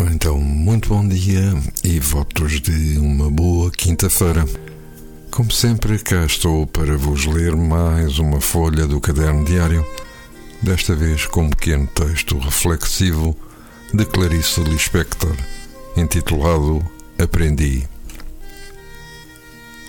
Então, muito bom dia e votos de uma boa quinta-feira. Como sempre, cá estou para vos ler mais uma folha do caderno diário, desta vez com um pequeno texto reflexivo de Clarice Lispector, intitulado Aprendi.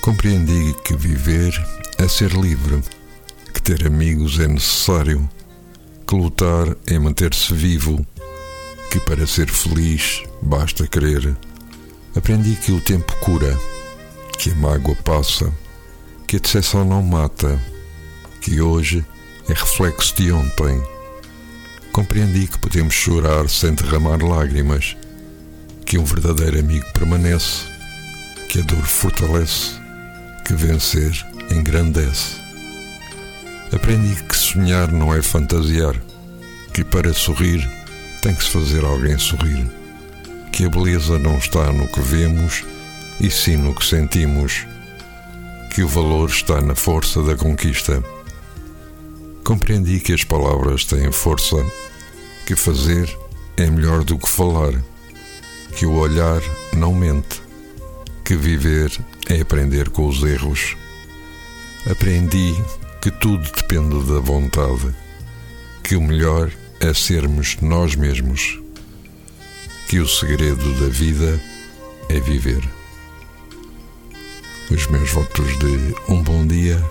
Compreendi que viver é ser livre, que ter amigos é necessário, que lutar é manter-se vivo que para ser feliz basta querer. Aprendi que o tempo cura, que a mágoa passa, que a decepção não mata, que hoje é reflexo de ontem. Compreendi que podemos chorar sem derramar lágrimas, que um verdadeiro amigo permanece, que a dor fortalece, que vencer engrandece. Aprendi que sonhar não é fantasiar, que para sorrir tem que se fazer alguém sorrir. Que a beleza não está no que vemos, e sim no que sentimos. Que o valor está na força da conquista. Compreendi que as palavras têm força, que fazer é melhor do que falar, que o olhar não mente, que viver é aprender com os erros. Aprendi que tudo depende da vontade, que o melhor é sermos nós mesmos, que o segredo da vida é viver. Os meus votos de um bom dia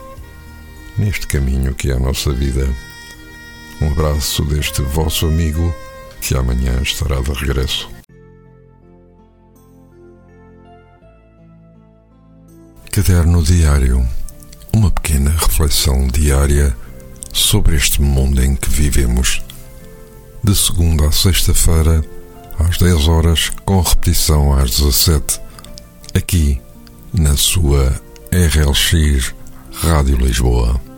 neste caminho que é a nossa vida. Um abraço deste vosso amigo que amanhã estará de regresso. Caderno Diário Uma pequena reflexão diária sobre este mundo em que vivemos de segunda a sexta-feira, às 10 horas, com repetição às 17, aqui na sua RLX Rádio Lisboa.